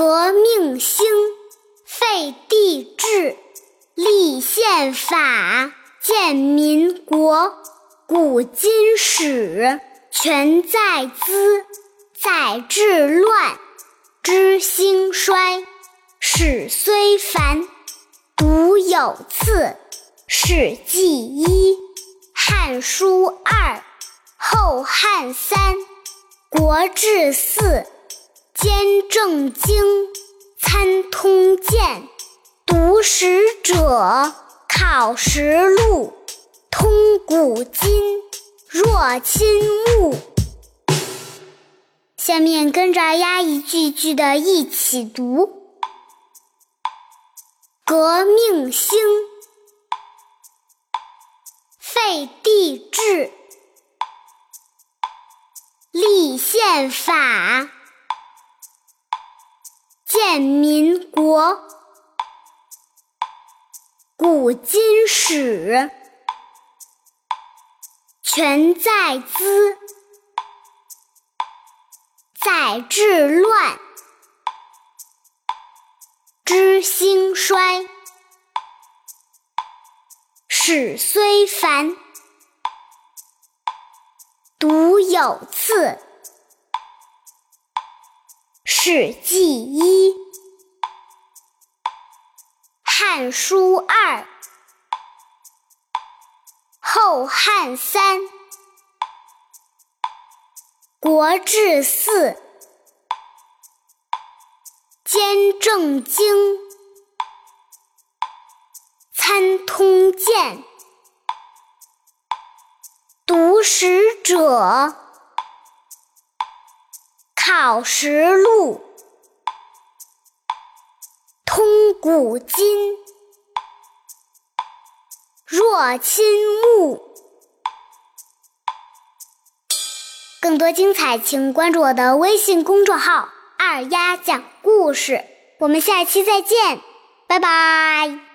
革命兴，废帝制，立宪法，建民国。古今史，全在兹；在治乱，知兴衰。史虽繁，读有次。《史记》一，《汉书》二，《后汉》三，《国志》四。兼正经，参通鉴，读史者考实录，通古今，若亲目。下面跟着丫一句句的一起读：革命兴，废帝制，立宪法。建民国，古今史，全在兹；在治乱，知兴衰。史虽繁，读有次。《史记》一，《汉书》二，《后汉》三，《国志》四，兼正经，参通鉴，读史者。考实录，通古今，若亲目。更多精彩，请关注我的微信公众号“二丫讲故事”。我们下期再见，拜拜。